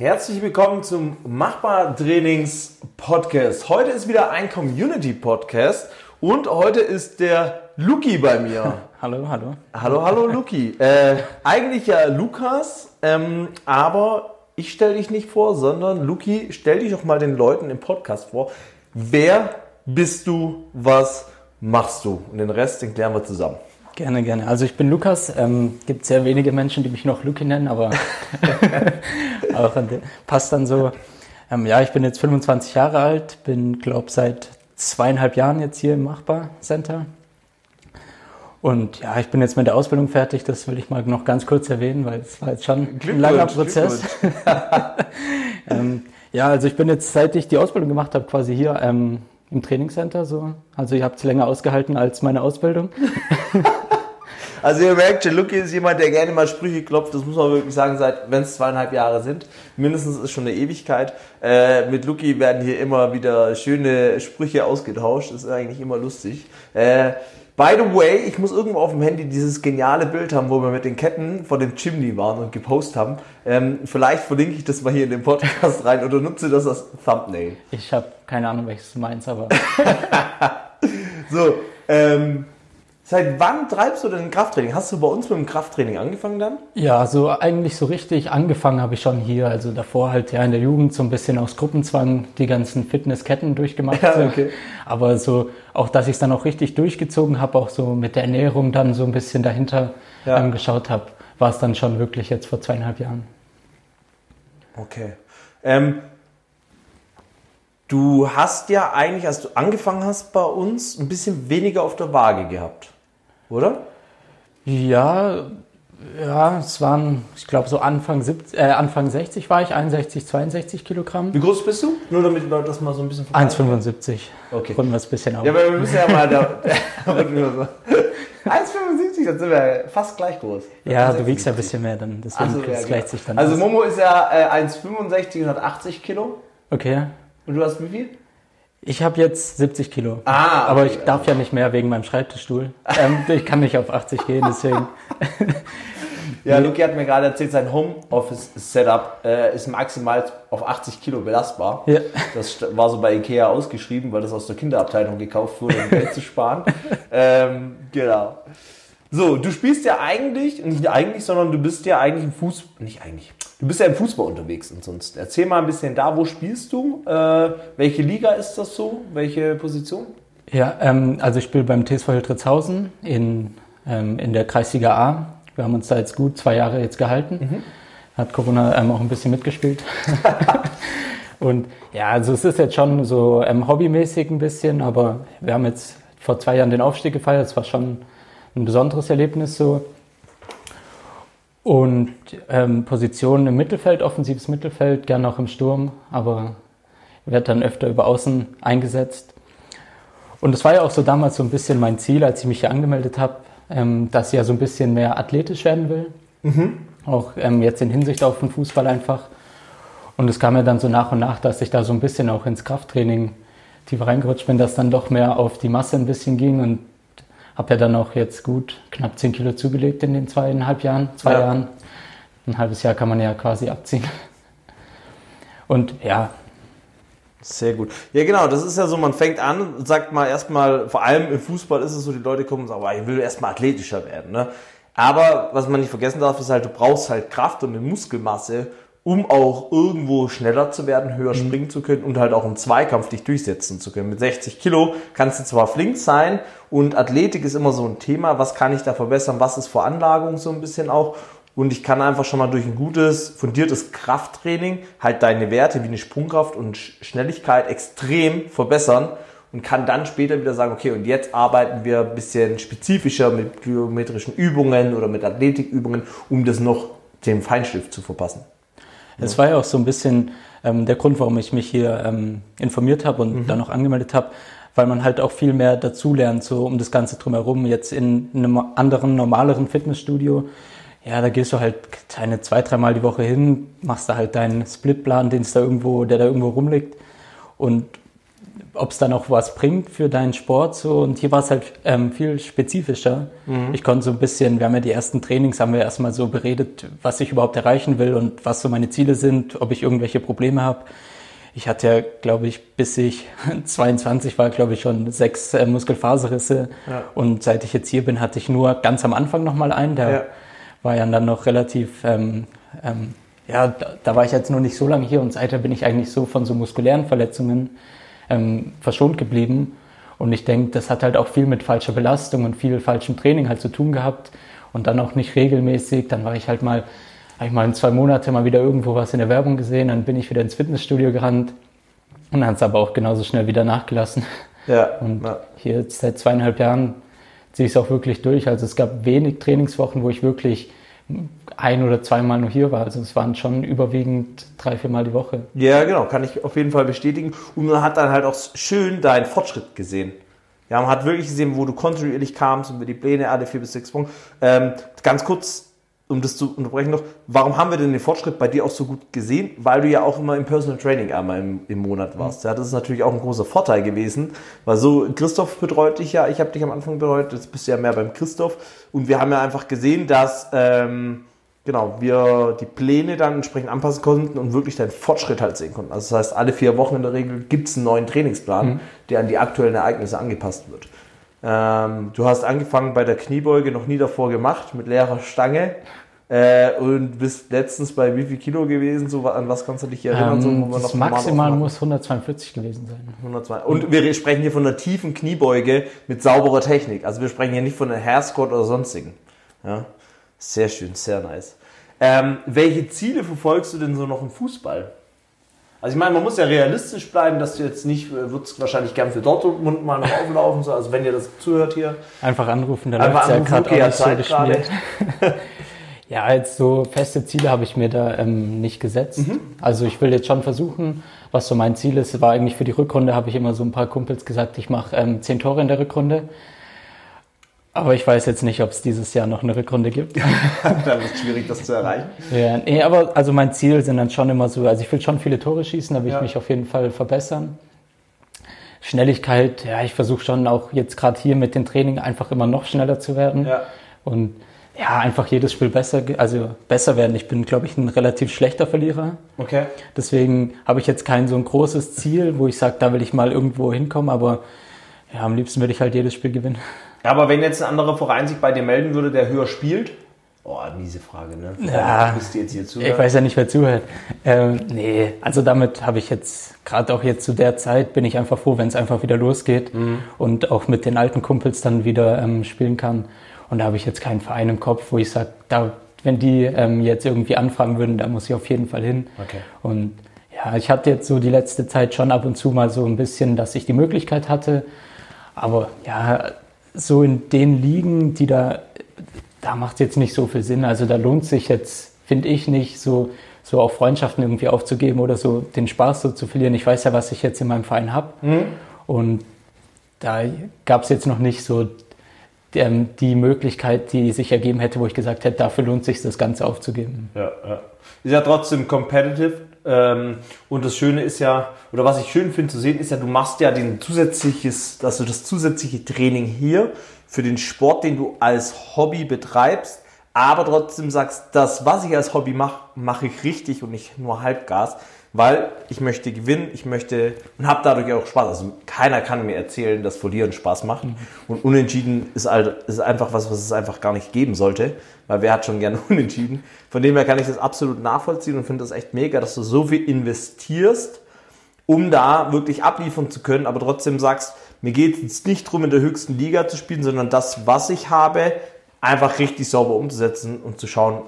Herzlich willkommen zum Machbar Trainings Podcast. Heute ist wieder ein Community Podcast und heute ist der Luki bei mir. hallo, hallo. Hallo, hallo Luki. Äh, eigentlich ja Lukas, ähm, aber ich stelle dich nicht vor, sondern Luki, stell dich doch mal den Leuten im Podcast vor. Wer bist du? Was machst du? Und den Rest, den klären wir zusammen. Gerne, gerne. Also ich bin Lukas. Ähm, gibt sehr wenige Menschen, die mich noch Luki nennen, aber auch passt dann so. Ähm, ja, ich bin jetzt 25 Jahre alt, bin glaube seit zweieinhalb Jahren jetzt hier im Machbar Center. Und ja, ich bin jetzt mit der Ausbildung fertig, das will ich mal noch ganz kurz erwähnen, weil es war jetzt schon ein langer Prozess. ähm, ja, also ich bin jetzt, seit ich die Ausbildung gemacht habe, quasi hier ähm, im Trainingscenter so. Also ihr habt es länger ausgehalten als meine Ausbildung. Also ihr merkt schon, Lucky ist jemand, der gerne mal Sprüche klopft. Das muss man wirklich sagen, seit wenn es zweieinhalb Jahre sind. Mindestens ist schon eine Ewigkeit. Äh, mit Lucky werden hier immer wieder schöne Sprüche ausgetauscht. Das ist eigentlich immer lustig. Äh, By the way, ich muss irgendwo auf dem Handy dieses geniale Bild haben, wo wir mit den Ketten vor dem Chimney waren und gepostet haben. Ähm, vielleicht verlinke ich das mal hier in den Podcast rein oder nutze das als Thumbnail. Ich habe keine Ahnung, welches du meinst, aber. so, ähm, Seit wann treibst du denn Krafttraining? Hast du bei uns mit dem Krafttraining angefangen dann? Ja, so eigentlich so richtig angefangen habe ich schon hier. Also davor halt ja in der Jugend so ein bisschen aus Gruppenzwang die ganzen Fitnessketten durchgemacht. Ja, okay. Aber so auch, dass ich es dann auch richtig durchgezogen habe, auch so mit der Ernährung dann so ein bisschen dahinter ja. ähm, geschaut habe, war es dann schon wirklich jetzt vor zweieinhalb Jahren. Okay. Ähm, du hast ja eigentlich, als du angefangen hast bei uns, ein bisschen weniger auf der Waage gehabt oder? Ja, ja, es waren, ich glaube, so Anfang, 70, äh, Anfang 60 war ich, 61, 62 Kilogramm. Wie groß bist du? Nur damit wir das mal so ein bisschen 1,75. Okay. Runden wir es ein bisschen auf. Ja, aber wir müssen ja mal da. 1,75, dann sind wir fast gleich groß. Ja, du wiegst ja ein bisschen mehr, dann deswegen so, ja, gleicht sich dann Also aus. Momo ist ja äh, 1,65 und hat 80 Kilo. Okay. Und du hast wie viel? Ich habe jetzt 70 Kilo. Ah, okay. aber ich darf ja nicht mehr wegen meinem Schreibtischstuhl. ähm, ich kann nicht auf 80 gehen, deswegen. ja, Luki hat mir gerade erzählt, sein Homeoffice-Setup äh, ist maximal auf 80 Kilo belastbar. Ja. Das war so bei Ikea ausgeschrieben, weil das aus der Kinderabteilung gekauft wurde, um Geld zu sparen. Ähm, genau. So, du spielst ja eigentlich, nicht eigentlich, sondern du bist ja eigentlich im Fußball, nicht eigentlich, du bist ja im Fußball unterwegs und sonst. Erzähl mal ein bisschen da, wo spielst du? Äh, welche Liga ist das so? Welche Position? Ja, ähm, also ich spiele beim TSV Hildritzhausen in, ähm, in der Kreisliga A. Wir haben uns da jetzt gut zwei Jahre jetzt gehalten. Mhm. Hat Corona ähm, auch ein bisschen mitgespielt. und ja, also es ist jetzt schon so ähm, hobbymäßig ein bisschen, aber wir haben jetzt vor zwei Jahren den Aufstieg gefeiert. Es war schon ein besonderes Erlebnis so. Und ähm, Positionen im Mittelfeld, offensives Mittelfeld, gerne auch im Sturm, aber wird dann öfter über Außen eingesetzt. Und das war ja auch so damals so ein bisschen mein Ziel, als ich mich hier angemeldet habe, ähm, dass ich ja so ein bisschen mehr athletisch werden will. Mhm. Auch ähm, jetzt in Hinsicht auf den Fußball einfach. Und es kam ja dann so nach und nach, dass ich da so ein bisschen auch ins Krafttraining tiefer reingerutscht bin, dass dann doch mehr auf die Masse ein bisschen ging und habe ja dann auch jetzt gut knapp 10 Kilo zugelegt in den zweieinhalb Jahren, zwei ja. Jahren. Ein halbes Jahr kann man ja quasi abziehen. Und ja. Sehr gut. Ja, genau, das ist ja so, man fängt an und sagt mal erstmal, vor allem im Fußball ist es so, die Leute kommen und sagen, ich will erstmal athletischer werden. Ne? Aber was man nicht vergessen darf, ist halt, du brauchst halt Kraft und eine Muskelmasse, um auch irgendwo schneller zu werden, höher mhm. springen zu können und halt auch im Zweikampf dich durchsetzen zu können. Mit 60 Kilo kannst du zwar flink sein und Athletik ist immer so ein Thema, was kann ich da verbessern, was ist Veranlagung so ein bisschen auch und ich kann einfach schon mal durch ein gutes, fundiertes Krafttraining halt deine Werte wie eine Sprungkraft und Schnelligkeit extrem verbessern und kann dann später wieder sagen, okay, und jetzt arbeiten wir ein bisschen spezifischer mit geometrischen Übungen oder mit Athletikübungen, um das noch dem Feinstift zu verpassen. Es war ja auch so ein bisschen ähm, der Grund, warum ich mich hier ähm, informiert habe und mhm. dann noch angemeldet habe, weil man halt auch viel mehr dazulernt, so um das Ganze drumherum. Jetzt in einem anderen, normaleren Fitnessstudio, ja, da gehst du halt deine zwei, dreimal die Woche hin, machst da halt deinen Splitplan, den es da irgendwo, der da irgendwo rumliegt. Und ob es dann auch was bringt für deinen Sport. So. Und hier war es halt ähm, viel spezifischer. Mhm. Ich konnte so ein bisschen, wir haben ja die ersten Trainings, haben wir erstmal so beredet, was ich überhaupt erreichen will und was so meine Ziele sind, ob ich irgendwelche Probleme habe. Ich hatte ja, glaube ich, bis ich 22 war, glaube ich, schon sechs äh, Muskelfaserrisse. Ja. Und seit ich jetzt hier bin, hatte ich nur ganz am Anfang nochmal einen. Der ja. war ja dann noch relativ, ähm, ähm, ja, da, da, war ich jetzt nur nicht so lange hier und seither bin ich eigentlich so von so muskulären Verletzungen ähm, verschont geblieben. Und ich denke, das hat halt auch viel mit falscher Belastung und viel falschem Training halt zu tun gehabt. Und dann auch nicht regelmäßig. Dann war ich halt mal, habe ich mal in zwei Monate mal wieder irgendwo was in der Werbung gesehen. Dann bin ich wieder ins Fitnessstudio gerannt. Und dann hat es aber auch genauso schnell wieder nachgelassen. Ja. Und ja. hier jetzt seit zweieinhalb Jahren ziehe ich es auch wirklich durch. Also es gab wenig Trainingswochen, wo ich wirklich ein oder zweimal nur hier war. Also es waren schon überwiegend drei, viermal die Woche. Ja, genau, kann ich auf jeden Fall bestätigen. Und man hat dann halt auch schön deinen Fortschritt gesehen. Ja, man hat wirklich gesehen, wo du kontinuierlich kamst und wie die Pläne alle vier bis sechs Wochen. Ähm, ganz kurz, um das zu unterbrechen noch, warum haben wir denn den Fortschritt bei dir auch so gut gesehen? Weil du ja auch immer im Personal Training einmal im, im Monat warst. Ja, das ist natürlich auch ein großer Vorteil gewesen, weil so Christoph betreut dich ja, ich habe dich am Anfang betreut, jetzt bist du ja mehr beim Christoph und wir haben ja einfach gesehen, dass ähm, genau, wir die Pläne dann entsprechend anpassen konnten und wirklich deinen Fortschritt halt sehen konnten. Also das heißt, alle vier Wochen in der Regel gibt es einen neuen Trainingsplan, mhm. der an die aktuellen Ereignisse angepasst wird. Ähm, du hast angefangen bei der Kniebeuge noch nie davor gemacht, mit leerer Stange. Äh, und bist letztens bei wie viel Kilo gewesen? So, an was kannst du dich erinnern? Ähm, so, wo das maximal muss 142 gewesen sein. 102. Und wir sprechen hier von einer tiefen Kniebeuge mit sauberer Technik. Also wir sprechen hier nicht von einem Hair Squat oder sonstigen. Ja? Sehr schön, sehr nice. Ähm, welche Ziele verfolgst du denn so noch im Fußball? Also ich meine, man muss ja realistisch bleiben, dass du jetzt nicht, äh, würdest wahrscheinlich gern für Dortmund mal noch auflaufen, so, also wenn ihr das zuhört hier. Einfach anrufen, der läuft ja gerade okay, auch so geschmiert. ja, jetzt so feste Ziele habe ich mir da ähm, nicht gesetzt. Mhm. Also ich will jetzt schon versuchen, was so mein Ziel ist, war eigentlich für die Rückrunde, habe ich immer so ein paar Kumpels gesagt, ich mache ähm, zehn Tore in der Rückrunde. Aber ich weiß jetzt nicht, ob es dieses Jahr noch eine Rückrunde gibt. dann ist es schwierig, das zu erreichen. Ja, nee, aber also mein Ziel sind dann schon immer so, also ich will schon viele Tore schießen, da will ja. ich mich auf jeden Fall verbessern. Schnelligkeit, ja, ich versuche schon auch jetzt gerade hier mit dem Training einfach immer noch schneller zu werden. Ja. Und ja, einfach jedes Spiel besser, also besser werden. Ich bin, glaube ich, ein relativ schlechter Verlierer. Okay. Deswegen habe ich jetzt kein so ein großes Ziel, wo ich sage, da will ich mal irgendwo hinkommen, aber ja, am liebsten würde ich halt jedes Spiel gewinnen. Aber wenn jetzt ein anderer Verein sich bei dir melden würde, der höher spielt, Oh, miese Frage, ne? Ja, bist du jetzt hier zuhört? Ich weiß ja nicht, wer zuhört. Ähm, nee, also damit habe ich jetzt, gerade auch jetzt zu der Zeit, bin ich einfach froh, wenn es einfach wieder losgeht mhm. und auch mit den alten Kumpels dann wieder ähm, spielen kann. Und da habe ich jetzt keinen Verein im Kopf, wo ich sage, da, wenn die ähm, jetzt irgendwie anfragen würden, da muss ich auf jeden Fall hin. Okay. Und ja, ich hatte jetzt so die letzte Zeit schon ab und zu mal so ein bisschen, dass ich die Möglichkeit hatte. Aber ja, so in den Ligen, die da, da macht es jetzt nicht so viel Sinn. Also da lohnt sich jetzt, finde ich, nicht so, so auch Freundschaften irgendwie aufzugeben oder so den Spaß so zu verlieren. Ich weiß ja, was ich jetzt in meinem Verein habe. Mhm. Und da gab es jetzt noch nicht so ähm, die Möglichkeit, die sich ergeben hätte, wo ich gesagt hätte, dafür lohnt sich das Ganze aufzugeben. Ja, ja. Ist ja trotzdem competitive und das Schöne ist ja, oder was ich schön finde zu sehen, ist ja, du machst ja den zusätzliches, also das zusätzliche Training hier für den Sport, den du als Hobby betreibst, aber trotzdem sagst, das, was ich als Hobby mache, mache ich richtig und nicht nur Halbgas weil ich möchte gewinnen, ich möchte und habe dadurch auch Spaß. Also keiner kann mir erzählen, dass Verlieren Spaß macht. Mhm. Und Unentschieden ist, halt, ist einfach was, was es einfach gar nicht geben sollte, weil wer hat schon gerne Unentschieden. Von dem her kann ich das absolut nachvollziehen und finde das echt mega, dass du so viel investierst, um da wirklich abliefern zu können, aber trotzdem sagst, mir geht es nicht darum, in der höchsten Liga zu spielen, sondern das, was ich habe, einfach richtig sauber umzusetzen und zu schauen,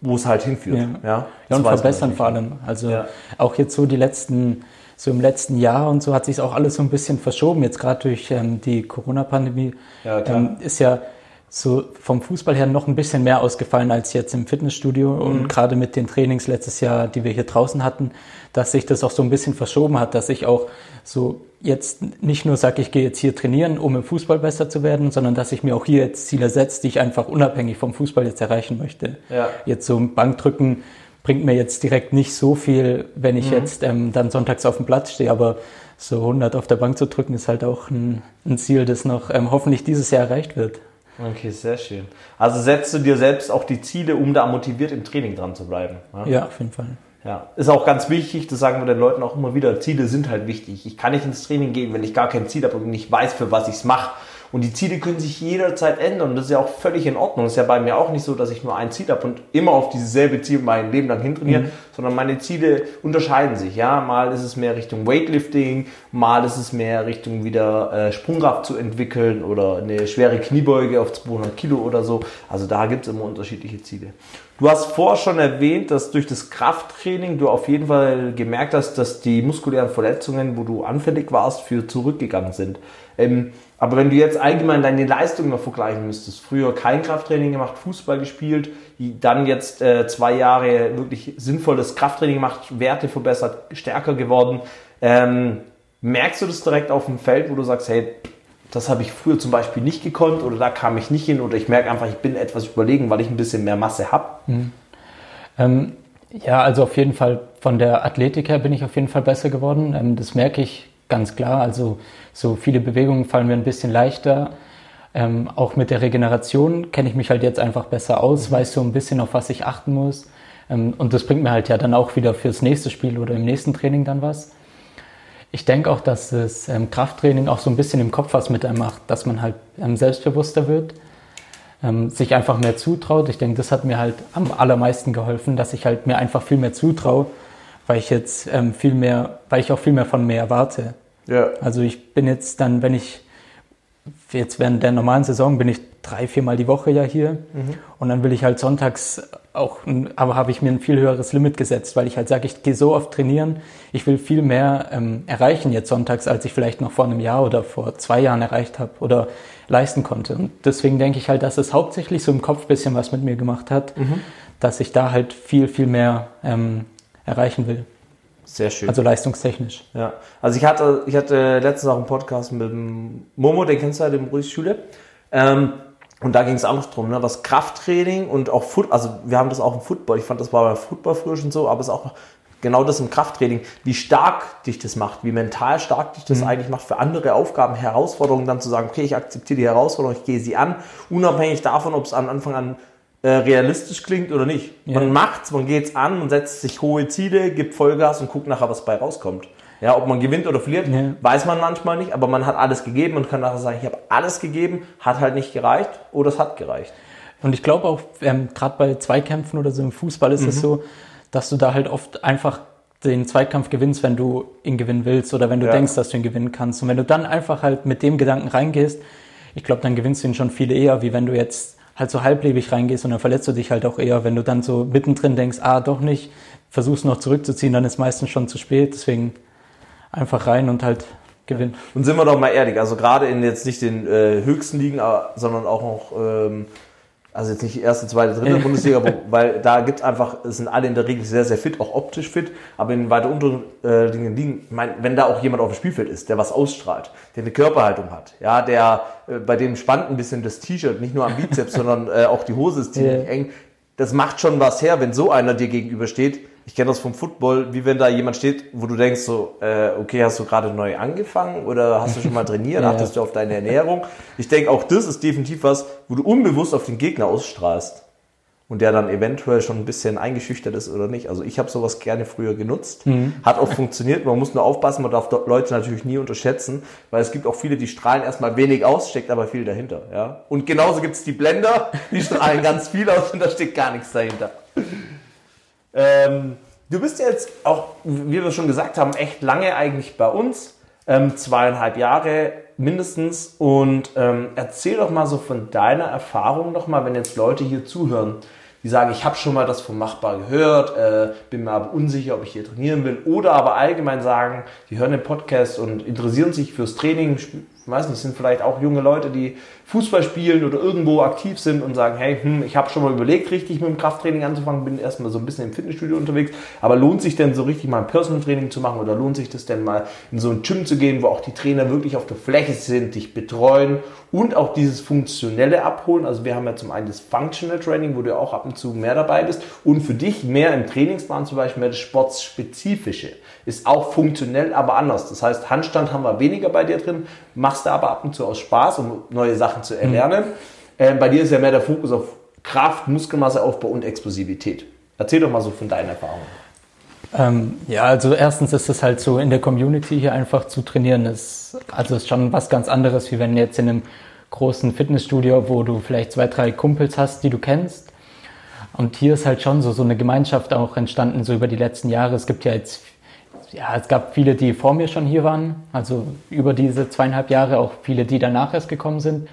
wo es halt hinführt. Ja, ja, ja und verbessern vor allem. Also ja. auch jetzt so die letzten, so im letzten Jahr und so hat sich auch alles so ein bisschen verschoben. Jetzt gerade durch ähm, die Corona-Pandemie ja, ähm, ist ja so vom Fußball her noch ein bisschen mehr ausgefallen als jetzt im Fitnessstudio mhm. und gerade mit den Trainings letztes Jahr, die wir hier draußen hatten, dass sich das auch so ein bisschen verschoben hat, dass ich auch so jetzt nicht nur sage, ich gehe jetzt hier trainieren, um im Fußball besser zu werden, sondern dass ich mir auch hier jetzt Ziele setze, die ich einfach unabhängig vom Fußball jetzt erreichen möchte. Ja. Jetzt so Bankdrücken bringt mir jetzt direkt nicht so viel, wenn ich Mhm. jetzt ähm, dann sonntags auf dem Platz stehe, aber so 100 auf der Bank zu drücken ist halt auch ein, ein Ziel, das noch ähm, hoffentlich dieses Jahr erreicht wird. Okay, sehr schön. Also setzt du dir selbst auch die Ziele, um da motiviert im Training dran zu bleiben. Ja, auf jeden Fall. Ja, ist auch ganz wichtig, das sagen wir den Leuten auch immer wieder, Ziele sind halt wichtig. Ich kann nicht ins Training gehen, wenn ich gar kein Ziel habe und nicht weiß, für was ich es mache. Und die Ziele können sich jederzeit ändern und das ist ja auch völlig in Ordnung. Das ist ja bei mir auch nicht so, dass ich nur ein Ziel habe und immer auf dieses selbe Ziel mein Leben lang hintrainiere, sondern meine Ziele unterscheiden sich. Ja, mal ist es mehr Richtung Weightlifting, mal ist es mehr Richtung wieder äh, Sprungkraft zu entwickeln oder eine schwere Kniebeuge auf 200 Kilo oder so. Also da gibt es immer unterschiedliche Ziele. Du hast vorher schon erwähnt, dass durch das Krafttraining du auf jeden Fall gemerkt hast, dass die muskulären Verletzungen, wo du anfällig warst, für zurückgegangen sind. Ähm, aber wenn du jetzt allgemein deine Leistung noch vergleichen müsstest, früher kein Krafttraining gemacht, Fußball gespielt, dann jetzt äh, zwei Jahre wirklich sinnvolles Krafttraining gemacht, Werte verbessert, stärker geworden, ähm, merkst du das direkt auf dem Feld, wo du sagst, hey, das habe ich früher zum Beispiel nicht gekonnt oder da kam ich nicht hin oder ich merke einfach, ich bin etwas überlegen, weil ich ein bisschen mehr Masse habe. Ähm, ja, also auf jeden Fall von der Athletik her bin ich auf jeden Fall besser geworden. Ähm, das merke ich ganz klar. Also so viele Bewegungen fallen mir ein bisschen leichter. Ähm, auch mit der Regeneration kenne ich mich halt jetzt einfach besser aus, weiß so ein bisschen, auf was ich achten muss. Ähm, und das bringt mir halt ja dann auch wieder fürs nächste Spiel oder im nächsten Training dann was. Ich denke auch, dass das ähm, Krafttraining auch so ein bisschen im Kopf was mit einem macht, dass man halt ähm, selbstbewusster wird, ähm, sich einfach mehr zutraut. Ich denke, das hat mir halt am allermeisten geholfen, dass ich halt mir einfach viel mehr zutraue, weil ich jetzt ähm, viel mehr, weil ich auch viel mehr von mir erwarte. Ja. Also ich bin jetzt dann, wenn ich jetzt während der normalen Saison bin ich drei, viermal die Woche ja hier und dann will ich halt sonntags auch, aber habe ich mir ein viel höheres Limit gesetzt, weil ich halt sage, ich gehe so oft trainieren, ich will viel mehr ähm, erreichen jetzt sonntags, als ich vielleicht noch vor einem Jahr oder vor zwei Jahren erreicht habe oder leisten konnte. Und deswegen denke ich halt, dass es hauptsächlich so im Kopf ein bisschen was mit mir gemacht hat, dass ich da halt viel, viel mehr ähm, erreichen will. Sehr schön. Also leistungstechnisch. Ja, also ich hatte, ich hatte letztens auch einen Podcast mit dem Momo, den kennst du ja, dem Ruiz Schule. Ähm, und da ging es auch noch drum, ne, was Krafttraining und auch Foot, also wir haben das auch im Football, ich fand das war beim Football früher schon so, aber es ist auch genau das im Krafttraining, wie stark dich das macht, wie mental stark dich das eigentlich macht für andere Aufgaben, Herausforderungen, dann zu sagen, okay, ich akzeptiere die Herausforderung, ich gehe sie an, unabhängig davon, ob es am Anfang an äh, realistisch klingt oder nicht. Ja. Man macht's, man geht's an, man setzt sich hohe Ziele, gibt Vollgas und guckt nachher, was bei rauskommt. Ja, ob man gewinnt oder verliert, Ja. weiß man manchmal nicht, aber man hat alles gegeben und kann nachher sagen, ich habe alles gegeben, hat halt nicht gereicht oder es hat gereicht. Und ich glaube auch, ähm, gerade bei Zweikämpfen oder so im Fußball ist es so, dass du da halt oft einfach den Zweikampf gewinnst, wenn du ihn gewinnen willst oder wenn du Ja. denkst, dass du ihn gewinnen kannst. Und wenn du dann einfach halt mit dem Gedanken reingehst, ich glaube, dann gewinnst du ihn schon viel eher, wie wenn du jetzt halt so halblebig reingehst und dann verletzt du dich halt auch eher. Wenn du dann so mittendrin denkst, ah, doch nicht, versuchst noch zurückzuziehen, dann ist meistens schon zu spät. Deswegen einfach rein und halt gewinnen. Und sind wir doch mal ehrlich, also gerade in jetzt nicht den äh, höchsten Ligen, sondern auch noch, ähm, also jetzt nicht erste, zweite, dritte Bundesliga, weil da gibt's einfach, es sind alle in der Regel sehr, sehr fit, auch optisch fit, aber in weiter unteren äh, Ligen, ich mein, wenn da auch jemand auf dem Spielfeld ist, der was ausstrahlt, der eine Körperhaltung hat, ja, der, äh, bei dem spannt ein bisschen das T-Shirt, nicht nur am Bizeps, sondern äh, auch die Hose ist ziemlich Ja. eng, das macht schon was her, wenn so einer dir gegenübersteht. Ich kenne das vom Football, wie wenn da jemand steht, wo du denkst so, äh, okay, hast du gerade neu angefangen oder hast du schon mal trainiert, Ja. achtest du auf deine Ernährung? Ich denke, auch das ist definitiv was, wo du unbewusst auf den Gegner ausstrahlst und der dann eventuell schon ein bisschen eingeschüchtert ist oder nicht. Also ich habe sowas gerne früher genutzt, hat auch funktioniert. Man muss nur aufpassen, man darf dort Leute natürlich nie unterschätzen, weil es gibt auch viele, die strahlen erstmal wenig aus, steckt aber viel dahinter. Ja? Und genauso gibt es die Blender, die strahlen ganz viel aus und da steckt gar nichts dahinter. Ähm, du bist jetzt auch, wie wir schon gesagt haben, echt lange eigentlich bei uns. Ähm, zweieinhalb Jahre mindestens. Und ähm, erzähl doch mal so von deiner Erfahrung noch mal, wenn jetzt Leute hier zuhören, die sagen, ich habe schon mal das vom Machbar gehört, äh, bin mir aber unsicher, ob ich hier trainieren will. Oder aber allgemein sagen, die hören den Podcast und interessieren sich fürs Training, weiß nicht, sind vielleicht auch junge Leute, die Fußball spielen oder irgendwo aktiv sind und sagen, hey, hm, ich habe schon mal überlegt, richtig mit dem Krafttraining anzufangen, bin erstmal so ein bisschen im Fitnessstudio unterwegs, aber lohnt sich denn so richtig mal ein Personal Training zu machen oder lohnt sich das denn mal in so ein Gym zu gehen, wo auch die Trainer wirklich auf der Fläche sind, dich betreuen und auch dieses Funktionelle abholen. Also wir haben ja zum einen das Functional Training, wo du auch ab und zu mehr dabei bist und für dich mehr im Trainingsplan zum Beispiel mehr das Sportspezifische. Ist auch funktionell, aber anders. Das heißt, Handstand haben wir weniger bei dir drin, machst du aber ab und zu aus Spaß, um neue Sachen zu erlernen. Mhm. Ähm, bei dir ist ja mehr der Fokus auf Kraft, Muskelmasseaufbau und Explosivität. Erzähl doch mal so von deinen Erfahrungen. Ähm, ja, also erstens ist es halt so in der Community hier einfach zu trainieren, ist, also ist schon was ganz anderes, wie wenn jetzt in einem großen Fitnessstudio, wo du vielleicht zwei, drei Kumpels hast, die du kennst. Und hier ist halt schon so, so eine Gemeinschaft auch entstanden, so über die letzten Jahre. Es gibt ja jetzt, ja, es gab viele, die vor mir schon hier waren, also über diese zweieinhalb Jahre auch viele, die danach erst gekommen sind.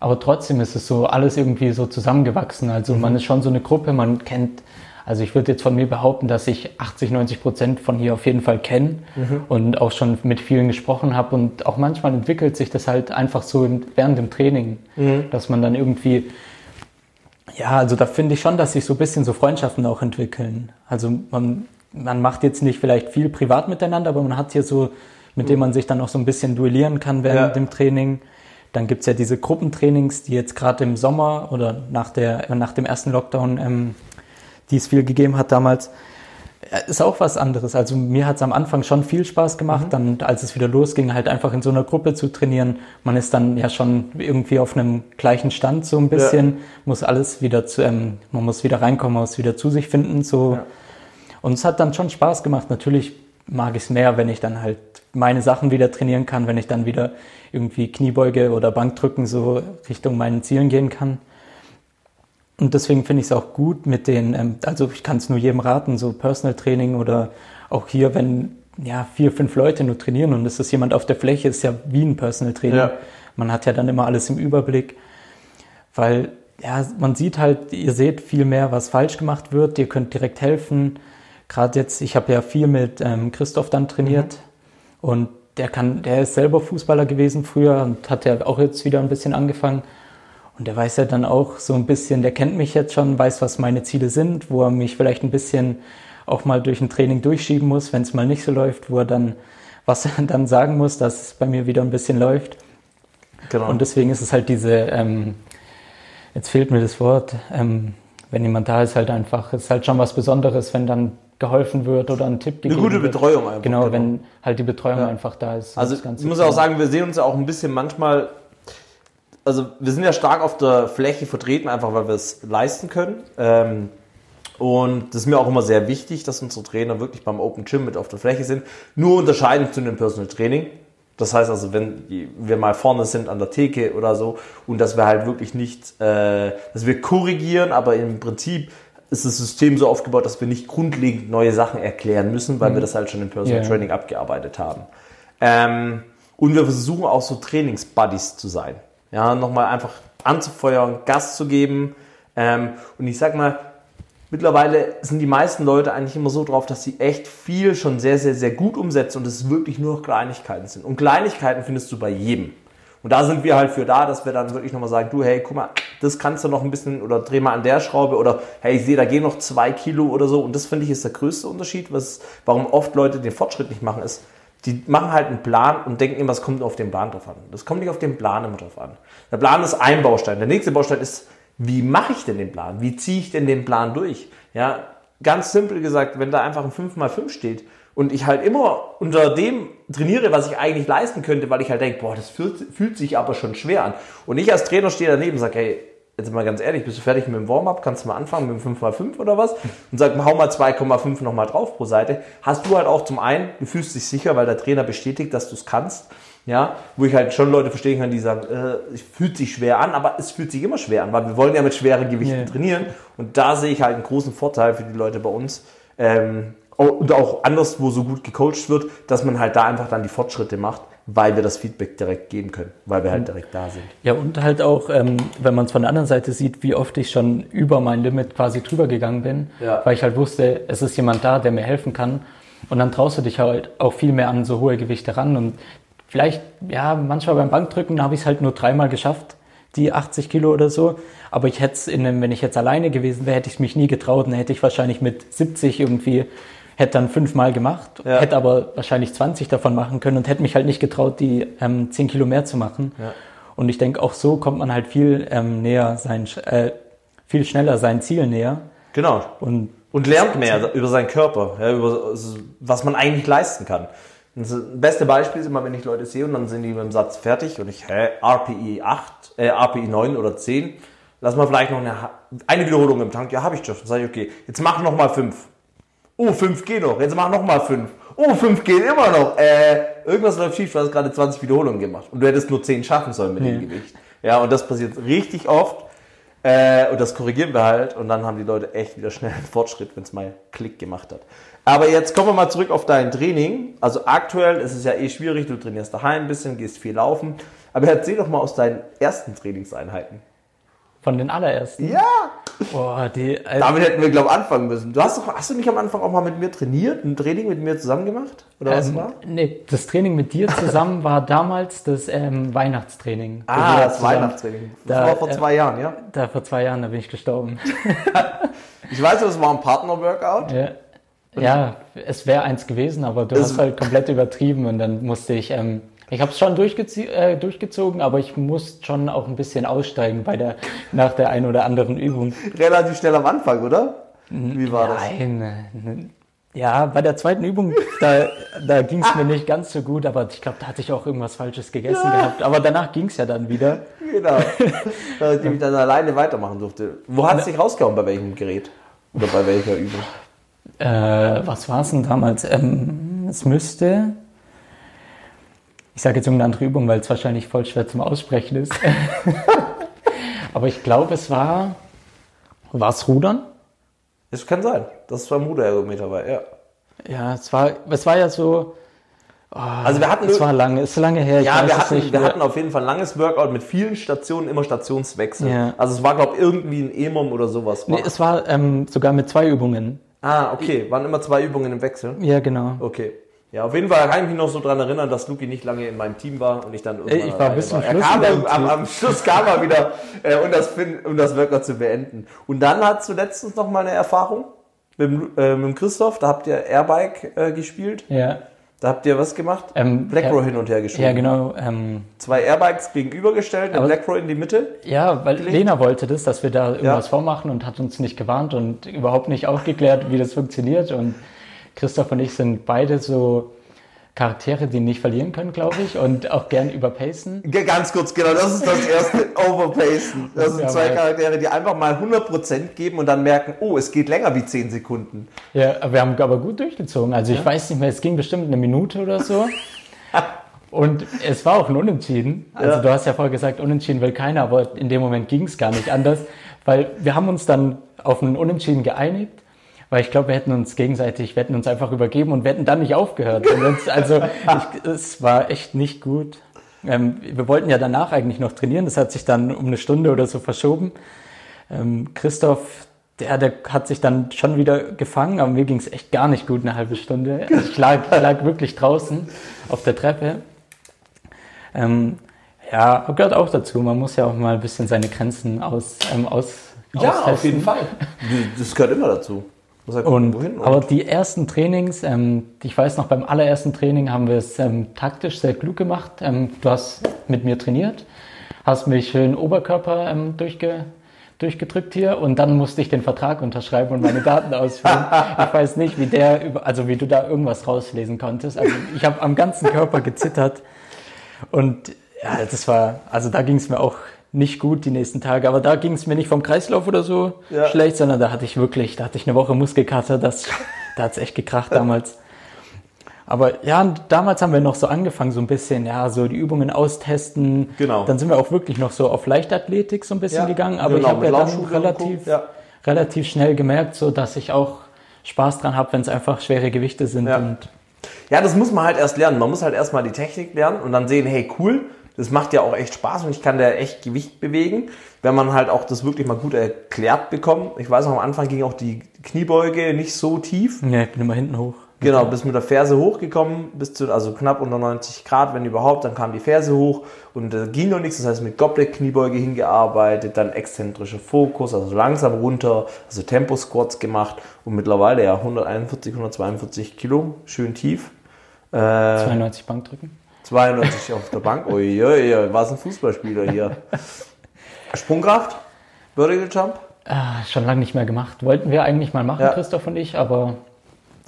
Aber trotzdem ist es so alles irgendwie so zusammengewachsen. Also mhm. man ist schon so eine Gruppe, man kennt also ich würde jetzt von mir behaupten, dass ich 80, 90 Prozent von hier auf jeden Fall kenne mhm. und auch schon mit vielen gesprochen habe. Und auch manchmal entwickelt sich das halt einfach so während dem Training, mhm. dass man dann irgendwie, ja, also da finde ich schon, dass sich so ein bisschen so Freundschaften auch entwickeln. Also man, man macht jetzt nicht vielleicht viel privat miteinander, aber man hat hier so, mit dem man sich dann auch so ein bisschen duellieren kann während ja. dem Training. Dann gibt's ja diese Gruppentrainings, die jetzt gerade im Sommer oder nach, der, nach dem ersten Lockdown ähm, die es viel gegeben hat damals, äh, ist auch was anderes. Also mir hat es am Anfang schon viel Spaß gemacht, mhm. dann als es wieder losging, halt einfach in so einer Gruppe zu trainieren. Man ist dann ja schon irgendwie auf einem gleichen Stand so ein bisschen, ja. muss alles wieder zu, ähm, man muss wieder reinkommen, muss wieder zu sich finden. So. Ja. Und es hat dann schon Spaß gemacht. Natürlich mag ich es mehr, wenn ich dann halt meine Sachen wieder trainieren kann, wenn ich dann wieder irgendwie Kniebeuge oder Bankdrücken so Richtung meinen Zielen gehen kann. Und deswegen finde ich es auch gut mit den, ähm, also ich kann es nur jedem raten, so Personal Training oder auch hier, wenn ja vier, fünf Leute nur trainieren und es ist jemand auf der Fläche, ist ja wie ein Personal Training. Ja. Man hat ja dann immer alles im Überblick, weil ja, man sieht halt, ihr seht viel mehr, was falsch gemacht wird, ihr könnt direkt helfen. Gerade jetzt, ich habe ja viel mit ähm, Christoph dann trainiert mhm. und der kann, der ist selber Fußballer gewesen früher und hat ja auch jetzt wieder ein bisschen angefangen. Und der weiß ja dann auch so ein bisschen, der kennt mich jetzt schon, weiß, was meine Ziele sind, wo er mich vielleicht ein bisschen auch mal durch ein Training durchschieben muss, wenn es mal nicht so läuft, wo er dann, was er dann sagen muss, dass es bei mir wieder ein bisschen läuft. Genau. Und deswegen ist es halt diese, ähm, jetzt fehlt mir das Wort, ähm, wenn jemand da ist, halt einfach, ist halt schon was Besonderes, wenn dann geholfen wird oder ein Tipp gegeben wird. Eine gute Betreuung einfach. Genau, genau, wenn halt die Betreuung ja. einfach da ist. Also ich muss auch sagen, wir sehen uns ja auch ein bisschen manchmal also wir sind ja stark auf der Fläche vertreten, einfach weil wir es leisten können. Ähm, und das ist mir auch immer sehr wichtig, dass unsere Trainer wirklich beim Open Gym mit auf der Fläche sind. Nur unterscheiden zu dem Personal Training. Das heißt also, wenn wir mal vorne sind an der Theke oder so und dass wir halt wirklich nicht, äh, dass wir korrigieren, aber im Prinzip ist das System so aufgebaut, dass wir nicht grundlegend neue Sachen erklären müssen, weil mhm. wir das halt schon im Personal yeah. Training abgearbeitet haben. Ähm, und wir versuchen auch so Trainingsbuddies zu sein ja, nochmal einfach anzufeuern, Gas zu geben. Ähm, und ich sag mal, mittlerweile sind die meisten Leute eigentlich immer so drauf, dass sie echt viel schon sehr, sehr, sehr gut umsetzen und es wirklich nur noch Kleinigkeiten sind. Und Kleinigkeiten findest du bei jedem. Und da sind wir halt für da, dass wir dann wirklich nochmal sagen, du, hey, guck mal, das kannst du noch ein bisschen oder dreh mal an der Schraube oder hey, ich sehe, da gehen noch zwei Kilo oder so. Und das finde ich ist der größte Unterschied, was, warum oft Leute den Fortschritt nicht machen, ist, die machen halt einen Plan und denken immer, es kommt auf den Plan drauf an. Das kommt nicht auf den Plan immer drauf an. Der Plan ist ein Baustein. Der nächste Baustein ist, wie mache ich denn den Plan? Wie ziehe ich denn den Plan durch? Ja, ganz simpel gesagt, wenn da einfach ein 5x5 steht und ich halt immer unter dem trainiere, was ich eigentlich leisten könnte, weil ich halt denke, boah, das fühlt, fühlt sich aber schon schwer an. Und ich als Trainer stehe daneben und sage, hey, jetzt mal ganz ehrlich, bist du fertig mit dem Warm-up? Kannst du mal anfangen mit dem 5x5 oder was? Und sag, hau mal 2,5 nochmal drauf pro Seite. Hast du halt auch zum einen, du fühlst dich sicher, weil der Trainer bestätigt, dass du es kannst. Ja, wo ich halt schon Leute verstehen kann, die sagen, äh, es fühlt sich schwer an, aber es fühlt sich immer schwer an, weil wir wollen ja mit schweren Gewichten yeah. trainieren. Und da sehe ich halt einen großen Vorteil für die Leute bei uns. Ähm, und auch anderswo so gut gecoacht wird, dass man halt da einfach dann die Fortschritte macht weil wir das Feedback direkt geben können, weil wir halt mhm. direkt da sind. Ja, und halt auch, ähm, wenn man es von der anderen Seite sieht, wie oft ich schon über mein Limit quasi drüber gegangen bin, ja. weil ich halt wusste, es ist jemand da, der mir helfen kann. Und dann traust du dich halt auch viel mehr an so hohe Gewichte ran und vielleicht, ja, manchmal beim Bankdrücken habe ich es halt nur dreimal geschafft, die 80 Kilo oder so. Aber ich hätte es, wenn ich jetzt alleine gewesen wäre, hätte ich mich nie getraut. Dann hätte ich wahrscheinlich mit 70 irgendwie, hätte dann fünfmal gemacht, Ja. hätte aber wahrscheinlich 20 davon machen können und hätte mich halt nicht getraut, die ähm, 10 Kilo mehr zu machen. Ja. Und ich denke, auch so kommt man halt viel ähm, näher, sein, äh, viel schneller sein Ziel näher. Genau. Und Und lernt mehr über seinen Körper, ja, über was man eigentlich leisten kann. Das beste Beispiel ist immer, wenn ich Leute sehe und dann sind die mit dem Satz fertig und ich, hä, RPI 8, äh, RPI 9 oder 10, lass mal vielleicht noch eine, eine Wiederholung im Tank, ja, habe ich schon. Dann sage ich, okay, jetzt mach noch mal 5. Oh, 5 geht noch, jetzt mach noch mal 5. Oh, 5 geht immer noch. Äh, irgendwas läuft schief, du hast gerade 20 Wiederholungen gemacht und du hättest nur 10 schaffen sollen mit dem Ja. Gewicht. Ja, und das passiert richtig oft. Äh, und das korrigieren wir halt und dann haben die Leute echt wieder schnell einen Fortschritt, wenn es mal Klick gemacht hat. Aber jetzt kommen wir mal zurück auf dein Training. Also aktuell ist es ja eh schwierig, du trainierst daheim ein bisschen, gehst viel laufen. Aber erzähl doch mal aus deinen ersten Trainingseinheiten. Von den allerersten. Ja! Boah, die, äh, Damit hätten wir, glaube ich, anfangen müssen. Du hast doch, hast du nicht am Anfang auch mal mit mir trainiert, ein Training mit mir zusammen gemacht? Oder was ähm, war? nee, das Training mit dir zusammen war damals das ähm, Weihnachtstraining. Ah, das zusammen- Weihnachtstraining. Das Da, war vor äh, zwei Jahren, ja? Da vor zwei Jahren, da bin ich gestorben. Ich weiß, das war ein Partner-Workout. ja, ja, es wäre eins gewesen, aber du Es- hast halt komplett übertrieben und dann musste ich, ähm, ich habe es schon äh, durchgezogen, aber ich musste schon auch ein bisschen aussteigen bei der, nach der einen oder anderen Übung. Relativ schnell am Anfang, oder? Wie war das? Nein, äh, ja, bei der zweiten Übung, da, da ging es mir nicht ganz so gut, aber ich glaube, da hatte ich auch irgendwas Falsches gegessen gehabt. Aber danach ging es ja dann wieder. Genau. Dass ich dann alleine weitermachen durfte. Wo hat es dich rausgehauen? Bei welchem Gerät? Oder bei welcher Übung? Äh, was war es denn damals? Ähm, es müsste. Ich sage jetzt irgendeine andere Übung, weil es wahrscheinlich voll schwer zum Aussprechen ist. Aber ich glaube, es war. War es Rudern? Es kann sein, dass es beim Ruderergometer war, ja. Ja, es war, es war ja so. Oh, Also wir hatten es war lange, ist lange her. Ja, wir hatten, wir hatten auf jeden Fall ein langes Workout mit vielen Stationen, immer Stationswechsel. Ja. Also es war, glaube ich, irgendwie ein EMOM oder sowas. Nee, es war ähm, sogar mit zwei Übungen. ah, okay. Waren immer zwei Übungen im Wechsel. Ja, genau. Okay. Ja, auf jeden Fall kann ich mich noch so dran erinnern, dass Luki nicht lange in meinem Team war und ich dann irgendwann ich war bis zum Schluss kam im am, am, Schluss kam er wieder, äh, um, das, um das Workout zu beenden. Und dann hast du letztens noch mal eine Erfahrung mit, äh, mit Christoph, da habt ihr Airbike äh, gespielt. Ja, Da habt ihr was gemacht? Ähm, Black ja- hin und her geschoben. ja genau. Ähm, Zwei Airbikes gegenübergestellt, Aber- Black Row in die Mitte. Ja, weil gelegt? Lena wollte das, dass wir da irgendwas Ja. vormachen und hat uns nicht gewarnt und überhaupt nicht aufgeklärt, wie das funktioniert. Und Christoph und ich sind beide so Charaktere, die nicht verlieren können, glaube ich, und auch gern überpacen. Ganz kurz, genau, das ist das erste Overpacen. Das sind Ja, zwei Charaktere, die einfach mal 100% geben und dann merken, oh, es geht länger wie 10 Sekunden. Ja, wir haben aber gut durchgezogen. Also ich weiß nicht mehr, es ging bestimmt eine Minute oder so. Und es war auch ein Unentschieden. Also Ja. du hast ja vorher gesagt, Unentschieden will keiner, aber in dem Moment ging es gar nicht anders, weil wir haben uns dann auf ein Unentschieden geeinigt, weil ich glaube, wir hätten uns gegenseitig, wir hätten uns einfach übergeben und wir hätten dann nicht aufgehört. Uns, also ich, es war echt nicht gut. Ähm, wir wollten ja danach eigentlich noch trainieren, das hat sich dann um eine Stunde oder so verschoben. Ähm, Christoph, der, der hat sich dann schon wieder gefangen, aber mir ging es echt gar nicht gut eine halbe Stunde. Also ich lag, lag wirklich draußen auf der Treppe. Ähm, ja, gehört auch dazu. Man muss ja auch mal ein bisschen seine Grenzen aus, ähm, aus austesten. Fall. Das gehört immer dazu. Halt Und, wohin. aber die ersten Trainings, ähm, ich weiß noch, beim allerersten Training haben wir es ähm, taktisch sehr klug gemacht. Ähm, du hast mit mir trainiert, hast mich schön Oberkörper ähm, durchge, durchgedrückt hier und dann musste ich den Vertrag unterschreiben und meine Daten ausfüllen. ich weiß nicht, wie der, also wie du da irgendwas rauslesen konntest. Also ich habe am ganzen Körper gezittert und ja, das war, also da ging es mir auch nicht gut die nächsten Tage, aber da ging es mir nicht vom Kreislauf oder so Ja. schlecht, sondern da hatte ich wirklich, da hatte ich eine Woche Muskelkater, das, da hat's echt gekracht damals. Aber ja, damals haben wir noch so angefangen, so ein bisschen, ja, so die Übungen austesten. Genau. Dann sind wir auch wirklich noch so auf Leichtathletik so ein bisschen Ja, gegangen, aber genau, ich habe ja dann relativ. Ja. relativ schnell gemerkt, so dass ich auch Spaß dran habe, wenn es einfach schwere Gewichte sind Ja. und Ja, das muss man halt erst lernen. Man muss halt erstmal die Technik lernen und dann sehen, hey, cool, das macht ja auch echt Spaß und ich kann da echt Gewicht bewegen, wenn man halt auch das wirklich mal gut erklärt bekommt. Ich weiß noch, am Anfang ging auch die Kniebeuge nicht so tief. ja, ich bin immer hinten hoch. Genau, bis mit der Ferse hochgekommen, bis zu, also knapp unter 90 Grad, wenn überhaupt, dann kam die Ferse hoch und da ging noch nichts, das heißt mit Goblet-Kniebeuge hingearbeitet, dann exzentrischer Fokus, also langsam runter, also Tempo-Squats gemacht und mittlerweile ja 141, 142 Kilo, schön tief. Äh, 92 Bankdrücken. 92 auf der Bank, uiuiui, war es ein Fußballspieler hier. Sprungkraft, Vertical Jump? Ah, schon lange nicht mehr gemacht. Wollten wir eigentlich mal machen, Ja. Christoph und ich, aber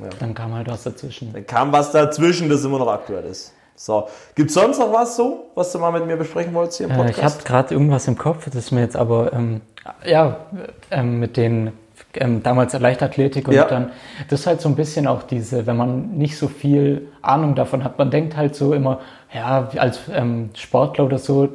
Ja. dann kam halt was dazwischen. Dann kam was dazwischen, das immer noch aktuell ist. So, gibt's sonst noch was so, was du mal mit mir besprechen wolltest hier im Äh, Podcast? ich habe gerade irgendwas im Kopf, das mir jetzt aber, ähm, ja, ähm, mit den ähm, damals Leichtathletik und Ja. dann, das ist halt so ein bisschen auch diese, wenn man nicht so viel Ahnung davon hat, man denkt halt so immer, ja, als ähm, Sportler oder so,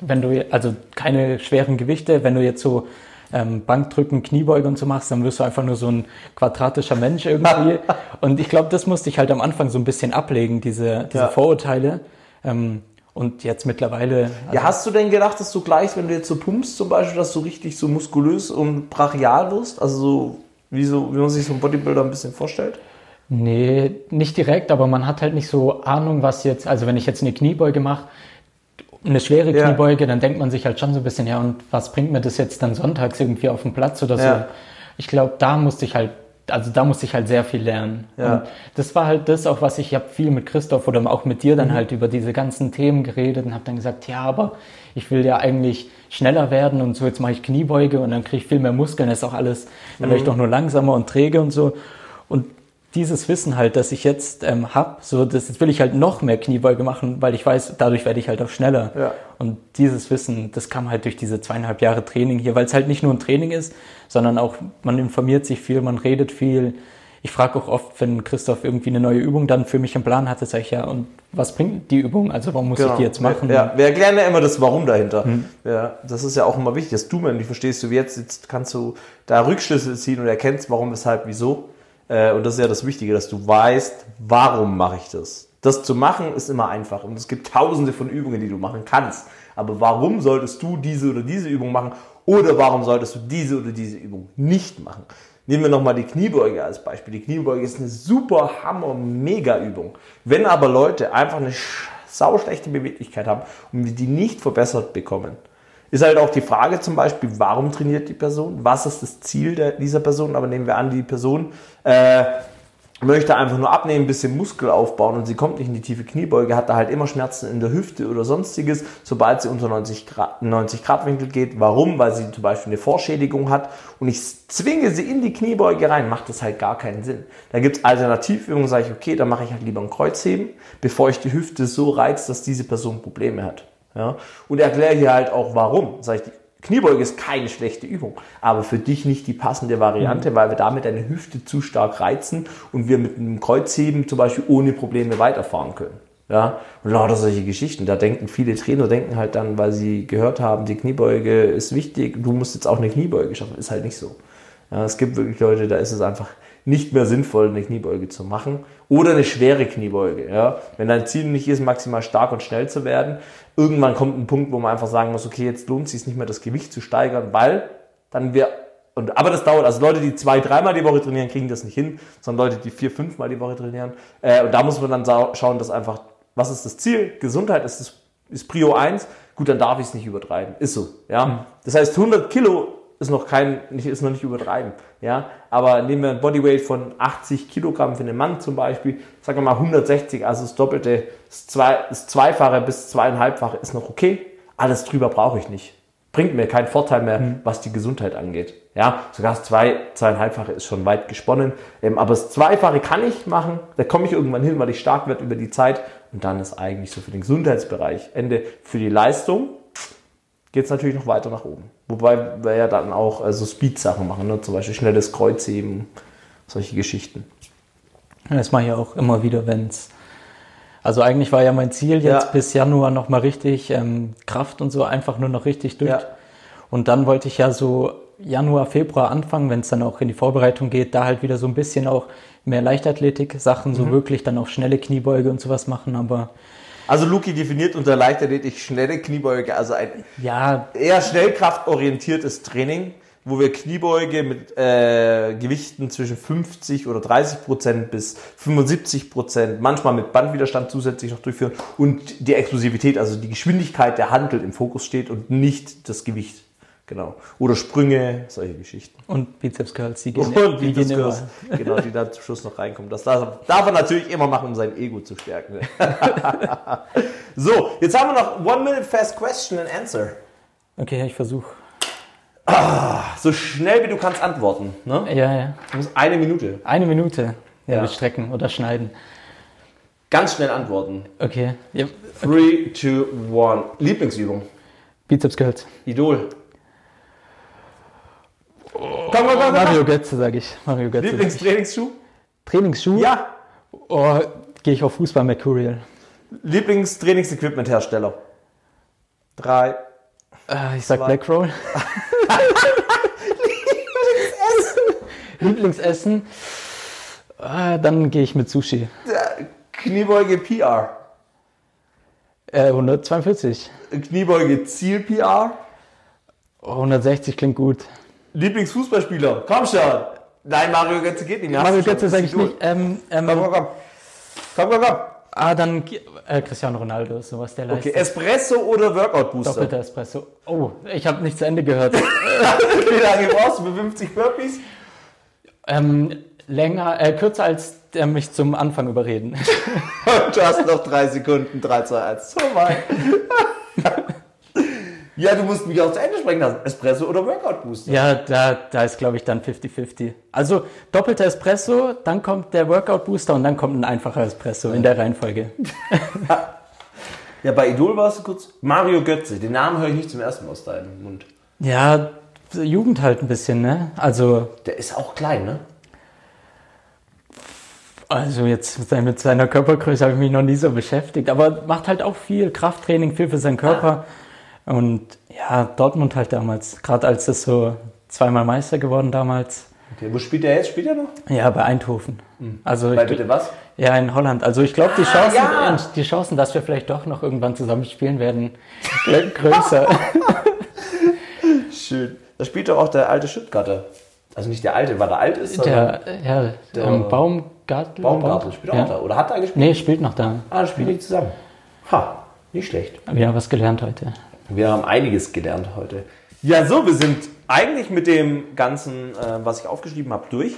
wenn du, also keine schweren Gewichte, wenn du jetzt so ähm, Bankdrücken, Kniebeuge und so machst, dann wirst du einfach nur so ein quadratischer Mensch irgendwie. und ich glaube, das musste ich halt am Anfang so ein bisschen ablegen, diese, diese Ja. Vorurteile. Ähm, und jetzt mittlerweile. ja, hast du denn gedacht, dass du gleich, wenn du jetzt so pumpst zum Beispiel, dass du richtig so muskulös und brachial wirst? Also so, wie, so, wie man sich so einen Bodybuilder ein bisschen vorstellt? Nee, nicht direkt, aber man hat halt nicht so Ahnung, was jetzt, also wenn ich jetzt eine Kniebeuge mache, eine schwere Ja. Kniebeuge, dann denkt man sich halt schon so ein bisschen, ja, und was bringt mir das jetzt dann sonntags irgendwie auf dem Platz oder so? Ja. Ich glaube, da musste ich halt, also da musste ich halt sehr viel lernen. Ja. Und das war halt das, auch was ich, ich habe viel mit Christoph oder auch mit dir dann Mhm. halt über diese ganzen Themen geredet und habe dann gesagt, ja, aber ich will ja eigentlich schneller werden und so, jetzt mache ich Kniebeuge und dann kriege ich viel mehr Muskeln, das ist auch alles, dann Mhm. werde ich doch nur langsamer und träge und so. Und dieses Wissen halt, das ich jetzt ähm, hab, so das jetzt will ich halt noch mehr Kniebeuge machen, weil ich weiß, dadurch werde ich halt auch schneller. Ja. Und dieses Wissen, das kam halt durch diese zweieinhalb Jahre Training hier, weil es halt nicht nur ein Training ist, sondern auch man informiert sich viel, man redet viel. Ich frage auch oft, wenn Christoph irgendwie eine neue Übung dann für mich im Plan hatte, sage ich ja, und was bringt die Übung? Also warum muss ich die jetzt machen? Genau. Ja, wir erklären ja immer das Warum dahinter. Ja, das ist ja auch immer wichtig, dass du, wenn du verstehst, wie jetzt, jetzt kannst du da Rückschlüsse ziehen und erkennst, warum, weshalb, wieso. Äh, Und das ist ja das Wichtige, dass du weißt, warum mache ich das. Das zu machen ist immer einfach und es gibt tausende von Übungen, die du machen kannst. Aber warum solltest du diese oder diese Übung machen oder warum solltest du diese oder diese Übung nicht machen? Nehmen wir nochmal die Kniebeuge als Beispiel. Die Kniebeuge ist eine super Hammer, mega Übung. Wenn aber Leute einfach eine sch- sauschlechte Beweglichkeit haben und die nicht verbessert bekommen, ist halt auch die Frage zum Beispiel, warum trainiert die Person? Was ist das Ziel der, dieser Person? Aber nehmen wir an, die Person äh, möchte einfach nur abnehmen, ein bisschen Muskel aufbauen und sie kommt nicht in die tiefe Kniebeuge, hat da halt immer Schmerzen in der Hüfte oder sonstiges, sobald sie unter 90 Grad, 90 Grad Winkel geht. Warum? Weil sie zum Beispiel eine Vorschädigung hat und ich zwinge sie in die Kniebeuge rein, macht das halt gar keinen Sinn. Da gibt's Alternativübungen, sage ich, okay, dann mache ich halt lieber ein Kreuzheben, bevor ich die Hüfte so reizt, dass diese Person Probleme hat. Ja? Und erkläre hier halt auch, warum. Sag ich, die Kniebeuge ist keine schlechte Übung, aber für dich nicht die passende Variante, weil wir damit deine Hüfte zu stark reizen und wir mit einem Kreuzheben zum Beispiel ohne Probleme weiterfahren können. Ja, und lauter solche Geschichten. Da denken viele Trainer denken halt dann, weil sie gehört haben, die Kniebeuge ist wichtig, du musst jetzt auch eine Kniebeuge schaffen. Ist halt nicht so. Ja, es gibt wirklich Leute, da ist es einfach nicht mehr sinnvoll, eine Kniebeuge zu machen. Oder eine schwere Kniebeuge. Ja? Wenn dein Ziel nicht ist, maximal stark und schnell zu werden, irgendwann kommt ein Punkt, wo man einfach sagen muss, okay, jetzt lohnt es sich nicht mehr, das Gewicht zu steigern, weil dann wir, und, aber das dauert, also Leute, die zwei, dreimal die Woche trainieren, kriegen das nicht hin, sondern Leute, die vier, fünfmal die Woche trainieren. Äh, und da muss man dann schauen, dass einfach, was ist das Ziel? Gesundheit ist, das, ist Prio 1. Gut, dann darf ich es nicht übertreiben. Ist so. Ja? Das heißt, 100 Kilo ist noch kein, nicht, ist noch nicht übertreiben. Ja, aber nehmen wir ein Bodyweight von 80 Kilogramm für einen Mann zum Beispiel, sagen wir mal 160, also das Doppelte, das, zwei, das Zweifache bis Zweieinhalbfache ist noch okay. Alles drüber brauche ich nicht. Bringt mir keinen Vorteil mehr, was die Gesundheit angeht. Ja, sogar das zwei, zweieinhalbfache ist schon weit gesponnen. Ähm, aber das Zweifache kann ich machen. Da komme ich irgendwann hin, weil ich stark werde über die Zeit. Und dann ist eigentlich so für den Gesundheitsbereich Ende. Für die Leistung geht es natürlich noch weiter nach oben. Wobei wir ja dann auch äh, so Speed-Sachen machen, ne? zum Beispiel schnelles Kreuzheben, solche Geschichten. Das mache ich auch immer wieder, wenn's. Also eigentlich war ja mein Ziel jetzt Ja. bis Januar nochmal richtig ähm, Kraft und so einfach nur noch richtig durch. Ja. Und dann wollte ich ja so Januar, Februar anfangen, wenn es dann auch in die Vorbereitung geht, da halt wieder so ein bisschen auch mehr Leichtathletik-Sachen, Mhm. so wirklich dann auch schnelle Kniebeuge und sowas machen. Aber Also Luki definiert unter Leichtathletik schnelle Kniebeuge, also ein ja, eher schnellkraftorientiertes Training, wo wir Kniebeuge mit äh, Gewichten zwischen 50 oder 30 Prozent bis 75 Prozent, manchmal mit Bandwiderstand zusätzlich noch durchführen und die Explosivität, also die Geschwindigkeit der Handel im Fokus steht und nicht das Gewicht. Genau. Oder Sprünge, solche Geschichten. Und Bizeps Curls, die gehen, Und die immer. Curls, genau, die da zum Schluss noch reinkommen. Das darf, darf er natürlich immer machen, um sein Ego zu stärken. so, jetzt haben wir noch One Minute Fast Question and Answer. Okay, ich versuche. So schnell wie du kannst antworten. Ne? Ja, ja. Du musst eine Minute. Eine Minute. Ja, Ja. strecken oder schneiden. Ganz schnell antworten. Okay. Ja. 3, 2, 1. Lieblingsübung. Bizeps Curls. Idol. Komm, komm, komm, komm. Mario Götze, sage ich. Mario Götze. sag ich. Lieblingstrainingsschuh? Trainingsschuh? Ja. Oh, gehe ich auf Fußball Mercurial. Lieblingstrainingsequipment-Hersteller? Drei. Äh, ich sag Zwei. Blackroll. Lieblingsessen. Äh, dann gehe ich mit Sushi. Kniebeuge PR. Äh, 142. Kniebeuge Ziel PR. Oh, 160 klingt gut. Lieblingsfußballspieler. Komm schon. Nein, Mario Götze geht nicht mehr. Mario. Götze sage ich nicht. Ähm, ähm, Komm, komm, komm. Komm, komm, komm. ah, dann äh, Cristiano Ronaldo, sowas der Okay, leistet. Espresso oder Workout Booster? Doppelter Espresso. Oh, ich habe nicht zu Ende gehört. Wie lange brauchst du für 50 Burpees? ähm, länger, äh, kürzer als der mich zum Anfang überreden. Du hast noch drei Sekunden. 3, 2, 1. So weit. ja, du musst mich auch zu Ende sprechen lassen. Espresso oder Workout Booster? ja, da, da ist, glaube ich, dann 50-50. Also doppelter Espresso, dann kommt der Workout Booster und dann kommt ein einfacher Espresso in der Reihenfolge. Ja, bei Idol warst du kurz. Mario Götze. Den Namen höre ich nicht zum ersten Mal aus deinem Mund. Ja, Jugend halt ein bisschen, ne? Also, Der ist auch klein, ne? also jetzt mit seiner Körpergröße habe ich mich noch nie so beschäftigt, aber macht halt auch viel Krafttraining, viel für seinen Körper. Und ja, Dortmund halt damals, gerade als das so zweimal Meister geworden damals. Okay, wo spielt der jetzt? Spielt er noch? Ja, bei Eindhoven. Also Bei ich, bitte was? ja, in Holland. Also ich glaube, die Chancen, ja. die Chancen, dass wir vielleicht doch noch irgendwann zusammen spielen werden, grö- größer. Schön. Da spielt doch auch der alte Stuttgarter. Also nicht der alte, weil der alt ist, sondern der, ja, Der- ähm, Baumgartel. Baumgartel spielt auch ja. da. Oder hat er gespielt? Nee, spielt noch da. Ah, spielen die zusammen. Ha, nicht schlecht. Wir haben was gelernt heute. Wir haben einiges gelernt heute. Ja, so, wir sind eigentlich mit dem Ganzen, äh, was ich aufgeschrieben habe, durch.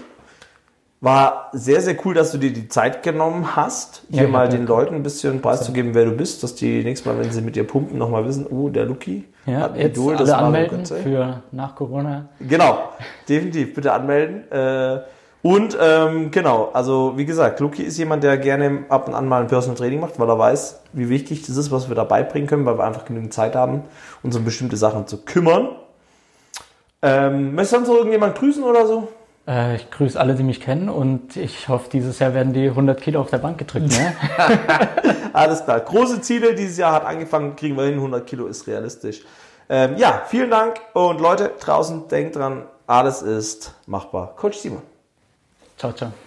War sehr, sehr cool, dass du dir die Zeit genommen hast, hier Ja, mal den Leuten ein bisschen preiszugeben, wer du bist, dass die nächstes Mal, wenn sie mit dir pumpen, nochmal wissen, oh, der Luki Ja, hat ein jetzt Idol, alle Mario anmelden für nach Corona. Genau, definitiv, bitte anmelden. Äh, und ähm, genau, also wie gesagt, Luki ist jemand, der gerne ab und an mal ein Personal Training macht, weil er weiß, wie wichtig das ist, was wir da beibringen können, weil wir einfach genügend Zeit haben, uns um bestimmte Sachen zu kümmern. Ähm, möchtest du sonst noch irgendjemand grüßen oder so? Äh, ich grüße alle, die mich kennen und ich hoffe, dieses Jahr werden die 100 Kilo auf der Bank gedrückt. Ne? Alles klar. Große Ziele dieses Jahr hat angefangen, kriegen wir hin, 100 Kilo ist realistisch. Ähm, ja, vielen Dank und Leute draußen, denkt dran, alles ist machbar. Coach Simon. Chao, chao.